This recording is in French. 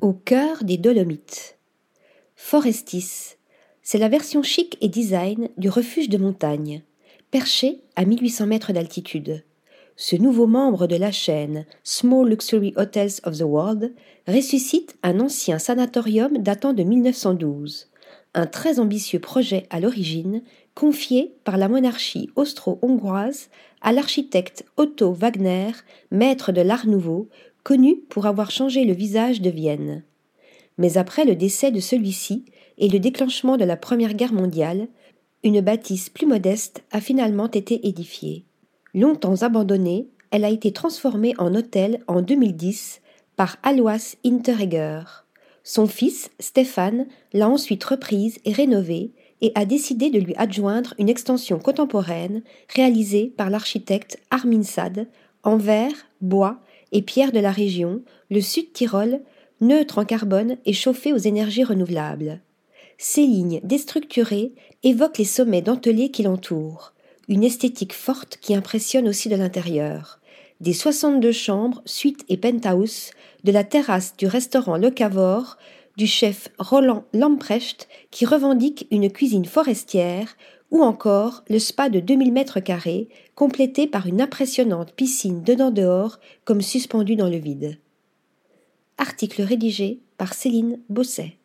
Au cœur des Dolomites. Forestis, c'est la version chic et design du refuge de montagne, perché à 1800 mètres d'altitude. Ce nouveau membre de la chaîne Small Luxury Hotels of the World ressuscite un ancien sanatorium datant de 1912, un très ambitieux projet à l'origine confié par la monarchie austro-hongroise à l'architecte Otto Wagner, maître de l'Art nouveau, connu pour avoir changé le visage de Vienne. Mais après le décès de celui-ci et le déclenchement de la Première Guerre mondiale, une bâtisse plus modeste a finalement été édifiée. Longtemps abandonnée, elle a été transformée en hôtel en 2010 par Alois Interregger. Son fils, Stéphane, l'a ensuite reprise et rénovée et a décidé de lui adjoindre une extension contemporaine réalisée par l'architecte Armin Sade en verre, bois et pierre de la région, le Sud-Tyrol, neutre en carbone et chauffé aux énergies renouvelables. Ces lignes déstructurées évoquent les sommets dentelés qui l'entourent, une esthétique forte qui impressionne aussi de l'intérieur. Des 62 chambres, suites et penthouse, de la terrasse du restaurant Le Cavor du chef Roland Lamprecht qui revendique une cuisine forestière, ou encore le spa de 2000 mètres carrés, complété par une impressionnante piscine dedans-dehors comme suspendue dans le vide. Article rédigé par Céline Bosset.